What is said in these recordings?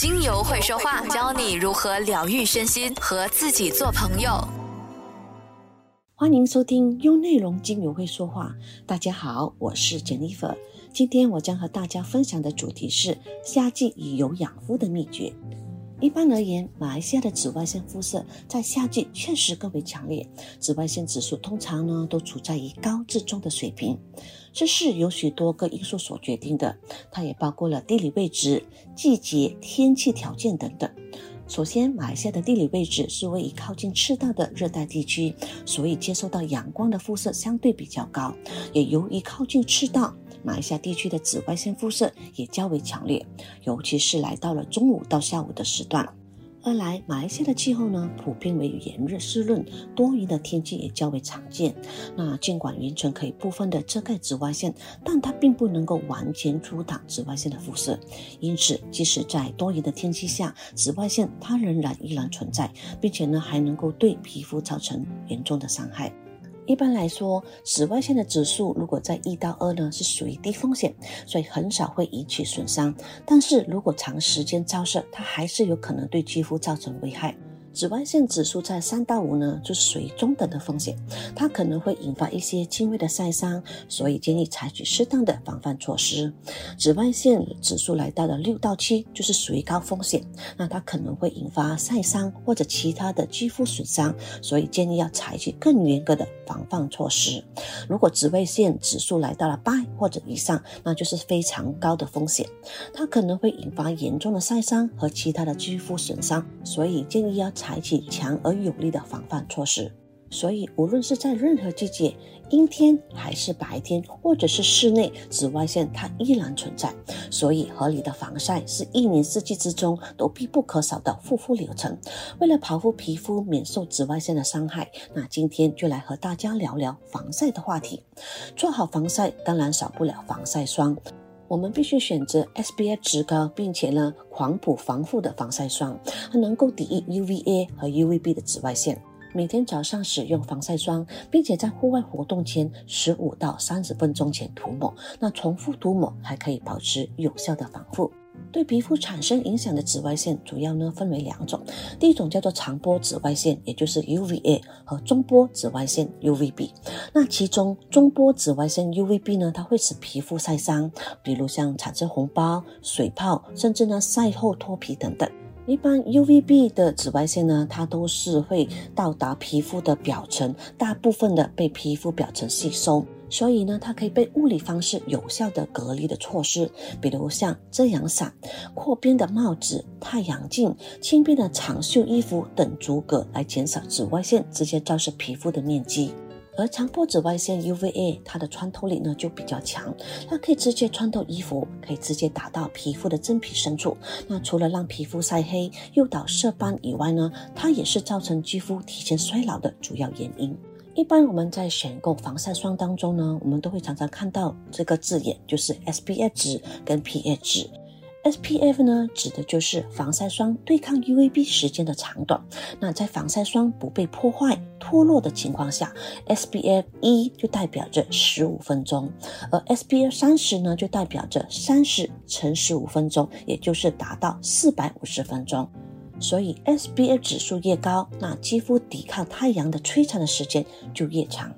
精油会说话，教你如何疗愈身心和自己做朋友。欢迎收听用内容精油会说话。大家好，我是 Jennifer。今天我将和大家分享的主题是夏季以油养肤的秘诀。一般而言，马来西亚的紫外线辐射在夏季确实更为强烈，紫外线指数通常呢都处在于高至中的水平。这是由许多个因素所决定的，它也包括了地理位置、季节、天气条件等等。首先，马来西亚的地理位置是位于靠近赤道的热带地区，所以接受到阳光的辐射相对比较高。也由于靠近赤道，马来西亚地区的紫外线辐射也较为强烈，尤其是来到了中午到下午的时段。二来，马来西亚的气候呢，普遍为炎热湿润，多云的天气也较为常见。那尽管云层可以部分的遮盖紫外线，但它并不能够完全阻挡紫外线的辐射。因此，即使在多云的天气下，紫外线它仍然依然存在，并且呢，还能够对皮肤造成严重的伤害。一般来说，紫外线的指数如果在一到二呢，是属于低风险，所以很少会引起损伤。但是如果长时间照射，它还是有可能对肌肤造成危害。紫外线指数在三到五呢，就是属于中等的风险，它可能会引发一些轻微的晒伤，所以建议采取适当的防范措施。紫外线指数来到了六到七，就是属于高风险，那它可能会引发晒伤或者其他的肌肤损伤，所以建议要采取更严格的防范措施。如果紫外线指数来到了八或者以上，那就是非常高的风险，它可能会引发严重的晒伤和其他的肌肤损伤，所以建议要采。采取强而有力的防范措施。所以，无论是在任何季节，阴天还是白天，或者是室内，紫外线它依然存在。所以，合理的防晒是一年四季之中都必不可少的护肤流程。为了保护皮肤免受紫外线的伤害，那今天就来和大家聊聊防晒的话题。做好防晒，当然少不了防晒霜。我们必须选择 SPF 值高，并且呢狂补防护的防晒霜，它能够抵御 UVA 和 UVB 的紫外线。每天早上使用防晒霜，并且在户外活动前十五到三十分钟前涂抹。那重复涂抹还可以保持有效的防护。对皮肤产生影响的紫外线主要呢分为两种，第一种叫做长波紫外线，也就是 UVA 和中波紫外线 UVB。那其中中波紫外线 UVB 呢，它会使皮肤晒伤，比如像产生红包、水泡，甚至呢晒后脱皮等等。一般 UVB 的紫外线呢，它都是会到达皮肤的表层，大部分的被皮肤表层吸收。所以呢，它可以被物理方式有效的隔离的措施，比如像遮阳伞、阔边的帽子、太阳镜、轻便的长袖衣服等阻隔，来减少紫外线直接照射皮肤的面积。而长波紫外线 UVA，它的穿透力呢就比较强，它可以直接穿透衣服，可以直接打到皮肤的真皮深处。那除了让皮肤晒黑、诱导色斑以外呢，它也是造成肌肤提前衰老的主要原因。一般我们在选购防晒霜当中呢，我们都会常常看到这个字眼，就是 SPF 值跟 PA 值。SPF 呢，指的就是防晒霜对抗 UVB 时间的长短。那在防晒霜不被破坏、脱落的情况下，SPF 一就代表着十五分钟，而 SPF 三十呢，就代表着三十乘十五分钟，也就是达到四百五十分钟。所以 SPF 指数越高，那肌肤抵抗太阳的摧残的时间就越长。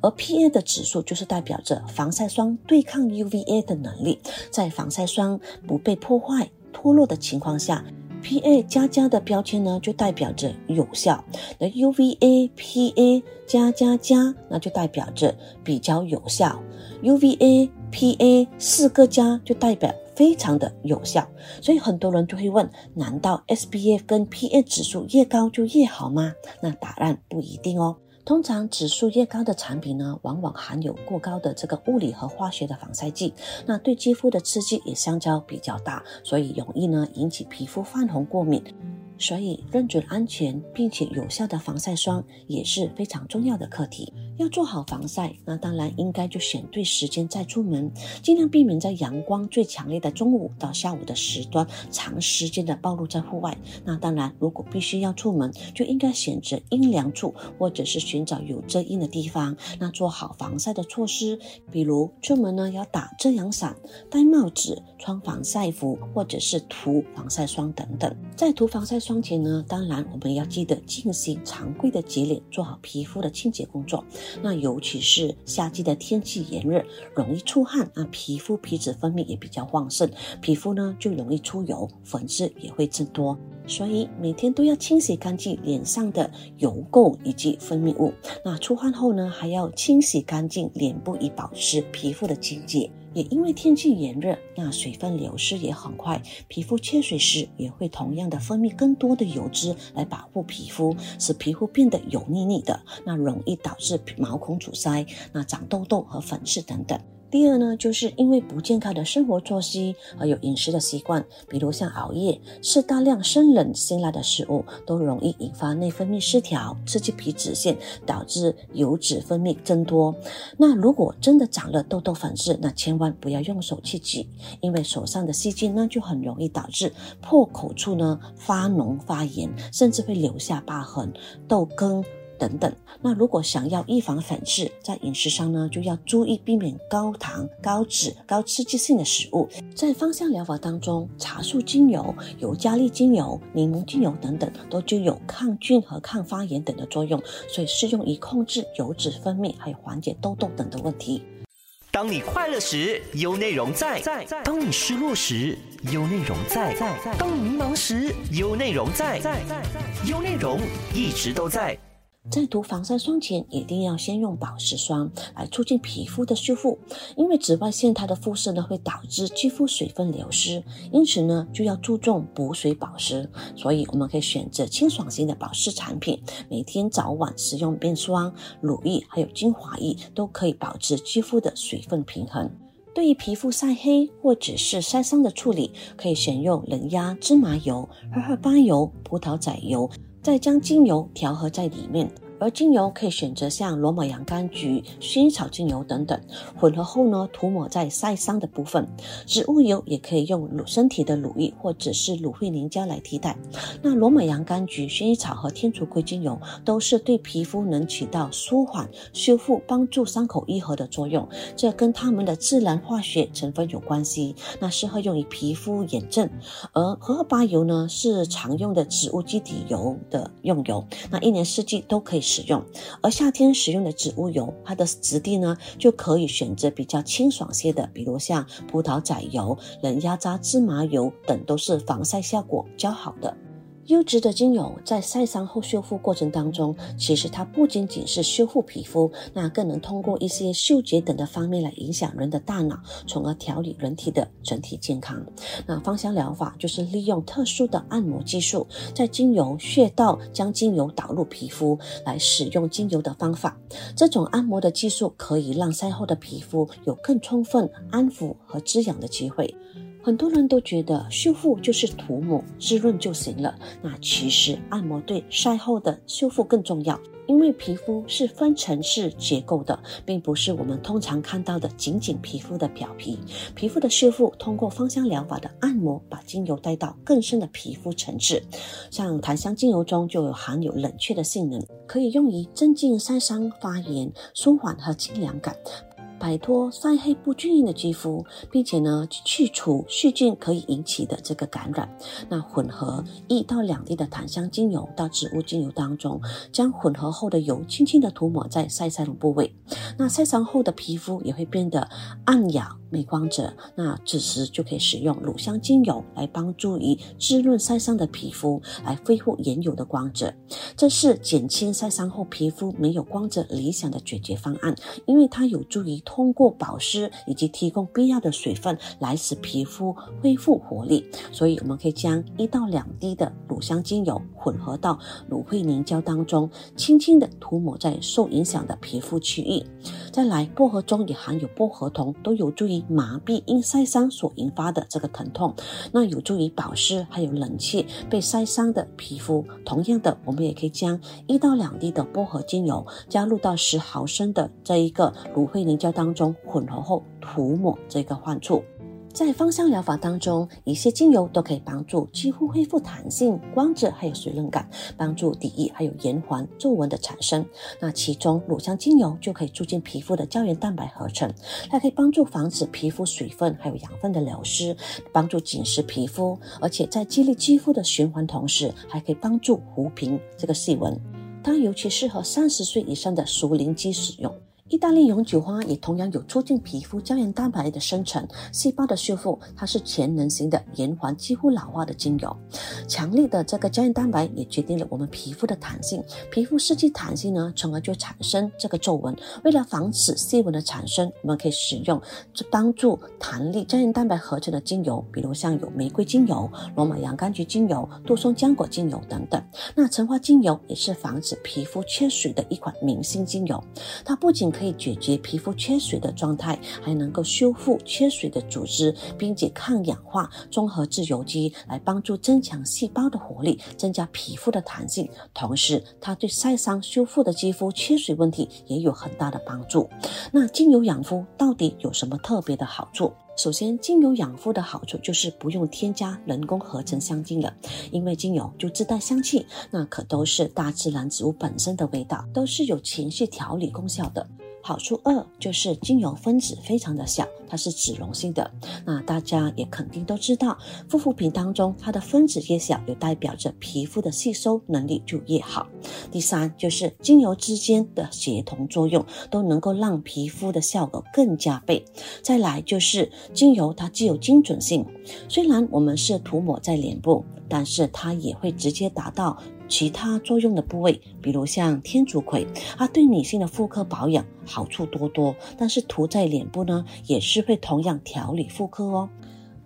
而 PA 的指数就是代表着防晒霜对抗 UVA 的能力，在防晒霜不被破坏、脱落的情况下，PA 加加的标签呢就代表着有效。那 UVA PA 加加加，那就代表着比较有效。UVA PA 四个加就代表。非常的有效，所以很多人就会问：难道 SPF 跟 PA 指数越高就越好吗？那答案不一定哦。通常指数越高的产品呢，往往含有过高的这个物理和化学的防晒剂，那对肌肤的刺激也相较比较大，所以容易呢引起皮肤泛红、过敏。所以认准安全并且有效的防晒霜也是非常重要的课题。要做好防晒，那当然应该就选对时间再出门，尽量避免在阳光最强烈的中午到下午的时段长时间的暴露在户外。那当然，如果必须要出门，就应该选择阴凉处，或者是寻找有遮阴的地方。那做好防晒的措施，比如出门呢要打遮阳伞、戴帽子、穿防晒服，或者是涂防晒霜等等。在涂防晒霜前呢，当然我们要记得进行常规的洁脸，做好皮肤的清洁工作。那尤其是夏季的天气炎热，容易出汗，那皮肤皮脂分泌也比较旺盛，皮肤呢就容易出油，粉刺也会增多。所以每天都要清洗干净脸上的油垢以及分泌物。那出汗后呢，还要清洗干净脸部，以保持皮肤的清洁。也因为天气炎热，那水分流失也很快，皮肤缺水时也会同样的分泌更多的油脂来保护皮肤，使皮肤变得油腻腻的，那容易导致毛孔阻塞，那长痘痘和粉刺等等。第二呢，就是因为不健康的生活作息和有饮食的习惯，比如像熬夜、吃大量生冷辛辣的食物，都容易引发内分泌失调，刺激皮脂腺，导致油脂分泌增多。那如果真的长了痘痘粉刺，那千万不要用手去挤，因为手上的细菌呢，就很容易导致破口处呢发脓发炎，甚至会留下疤痕、痘根。等等，那如果想要预防粉刺，在饮食上呢，就要注意避免高糖、高脂、高刺激性的食物。在芳香疗法当中，茶树精油、尤加利精油、柠檬精油等等，都具有抗菌和抗发炎等的作用，所以适用于控制油脂分泌，还有缓解痘痘等的问题。当你快乐时，有内容在在；当你失落时，有内容在在；当你迷茫时，有内容在。有内容一直都在。在涂防晒霜前，一定要先用保湿霜来促进皮肤的修复。因为紫外线它的辐射呢，会导致肌肤水分流失，因此呢，就要注重补水保湿。所以我们可以选择清爽型的保湿产品，每天早晚使用面霜、乳液还有精华液，都可以保持肌肤的水分平衡。对于皮肤晒黑或者是晒伤的处理，可以选用冷压芝麻油、荷荷巴油、葡萄籽油。再将精油调和在里面。而精油可以选择像罗马洋甘菊、薰衣草精油等等，混合后呢，涂抹在晒伤的部分。植物油也可以用乳身体的乳液或者是乳会凝胶来替代。那罗马洋甘菊、薰衣草和天竺葵精油都是对皮肤能起到舒缓、修复、帮助伤口愈合的作用，这跟它们的自然化学成分有关系。那适合用于皮肤炎症。而荷荷巴油呢，是常用的植物基底油的用油，那一年四季都可以。使用，而夏天使用的植物油，它的质地呢就可以选择比较清爽些的，比如像葡萄籽油、冷压榨芝麻油等，都是防晒效果较好的。优质的精油在晒伤后修复过程当中，其实它不仅仅是修复皮肤，那更能通过一些嗅觉等的方面来影响人的大脑，从而调理人体的整体健康。那芳香疗法就是利用特殊的按摩技术，在精油穴道将精油导入皮肤来使用精油的方法。这种按摩的技术可以让晒后的皮肤有更充分安抚和滋养的机会。很多人都觉得修复就是涂抹滋润就行了，那其实按摩对晒后的修复更重要，因为皮肤是分层次结构的，并不是我们通常看到的仅仅皮肤的表皮。皮肤的修复通过芳香疗法的按摩，把精油带到更深的皮肤层次。像檀香精油中就有含有冷却的性能，可以用于镇静晒伤、发炎、舒缓和清凉感。摆脱晒黑不均匀的肌肤，并且呢去除细菌可以引起的这个感染。那混合一到两滴的檀香精油到植物精油当中，将混合后的油轻轻的涂抹在晒伤的部位。那晒伤后的皮肤也会变得暗哑。美光泽，那此时就可以使用乳香精油来帮助于滋润晒伤的皮肤，来恢复原有的光泽。这是减轻晒伤后皮肤没有光泽理想的解决方案，因为它有助于通过保湿以及提供必要的水分来使皮肤恢复活力。所以我们可以将一到两滴的乳香精油混合到乳会凝胶当中，轻轻的涂抹在受影响的皮肤区域。再来，薄荷中也含有薄荷酮，都有助于。麻痹因晒伤所引发的这个疼痛，那有助于保湿还有冷却被晒伤的皮肤。同样的，我们也可以将一到两滴的薄荷精油加入到十毫升的这一个芦荟凝胶当中混合后涂抹这个患处。在芳香疗法当中，一些精油都可以帮助肌肤恢复弹性、光泽还有水润感，帮助抵御还有延缓皱纹的产生。那其中乳香精油就可以促进皮肤的胶原蛋白合成，它可以帮助防止皮肤水分还有养分的流失，帮助紧实皮肤，而且在激励肌肤的循环同时，还可以帮助抚平这个细纹。它尤其适合三十岁以上的熟龄肌使用。意大利永久花也同样有促进皮肤胶原蛋白的生成、细胞的修复，它是全能型的延缓肌肤老化的精油。强力的这个胶原蛋白也决定了我们皮肤的弹性，皮肤失去弹性呢，从而就产生这个皱纹。为了防止细纹的产生，我们可以使用这帮助弹力胶原蛋白合成的精油，比如像有玫瑰精油、罗马洋甘菊精油、杜松浆果精油等等。那橙花精油也是防止皮肤缺水的一款明星精油，它不仅可可以解决皮肤缺水的状态，还能够修复缺水的组织，并且抗氧化、综合自由基，来帮助增强细胞的活力，增加皮肤的弹性。同时，它对晒伤修复的肌肤缺水问题也有很大的帮助。那精油养肤到底有什么特别的好处？首先，精油养肤的好处就是不用添加人工合成香精了，因为精油就自带香气，那可都是大自然植物本身的味道，都是有情绪调理功效的。好处二就是精油分子非常的小，它是脂溶性的。那大家也肯定都知道，护肤品当中它的分子越小，就代表着皮肤的吸收能力就越好。第三就是精油之间的协同作用，都能够让皮肤的效果更加倍。再来就是精油它具有精准性，虽然我们是涂抹在脸部，但是它也会直接达到。其他作用的部位，比如像天竺葵，它对女性的妇科保养好处多多。但是涂在脸部呢，也是会同样调理妇科哦。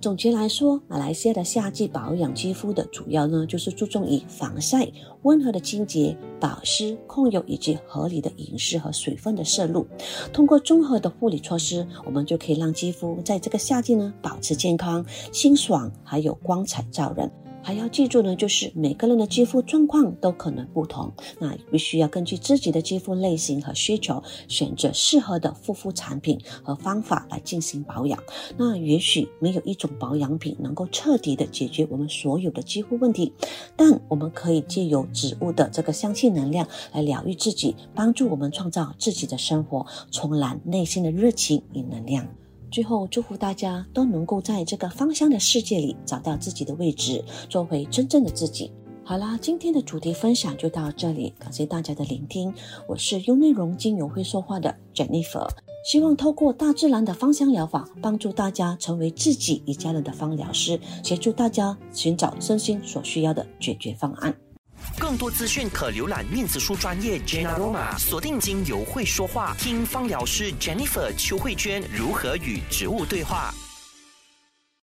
总结来说，马来西亚的夏季保养肌肤的主要呢，就是注重以防晒、温和的清洁、保湿、控油以及合理的饮食和水分的摄入。通过综合的护理措施，我们就可以让肌肤在这个夏季呢保持健康、清爽，还有光彩照人。还要记住呢，就是每个人的肌肤状况都可能不同，那必须要根据自己的肌肤类型和需求，选择适合的护肤产品和方法来进行保养。那也许没有一种保养品能够彻底的解决我们所有的肌肤问题，但我们可以借由植物的这个香气能量来疗愈自己，帮助我们创造自己的生活，重燃内心的热情与能量。最后，祝福大家都能够在这个芳香的世界里找到自己的位置，做回真正的自己。好啦，今天的主题分享就到这里，感谢大家的聆听。我是优内容精油会说话的 Jennifer，希望透过大自然的芳香疗法，帮助大家成为自己与家人的芳疗师，协助大家寻找身心所需要的解决方案。更多资讯可浏览面子书专业 Jenna Roma，锁定精油会说话，听芳疗师 Jennifer 邱慧娟如何与植物对话。